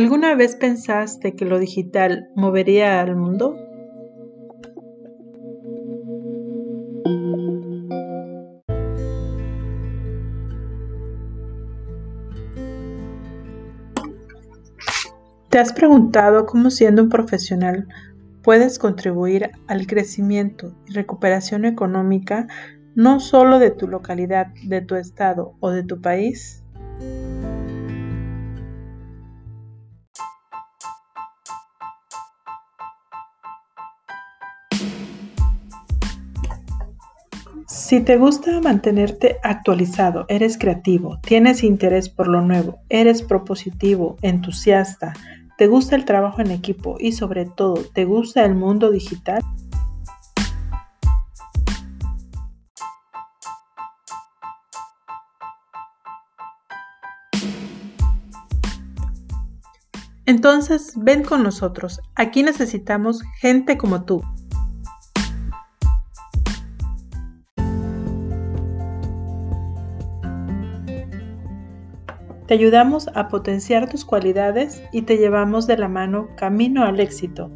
¿Alguna vez pensaste que lo digital movería al mundo? ¿Te has preguntado cómo siendo un profesional puedes contribuir al crecimiento y recuperación económica no solo de tu localidad, de tu estado o de tu país? Si te gusta mantenerte actualizado, eres creativo, tienes interés por lo nuevo, eres propositivo, entusiasta, te gusta el trabajo en equipo y sobre todo te gusta el mundo digital, Entonces, ven con nosotros. Aquí necesitamos gente como tú. Te ayudamos a potenciar tus cualidades y te llevamos de la mano camino al éxito.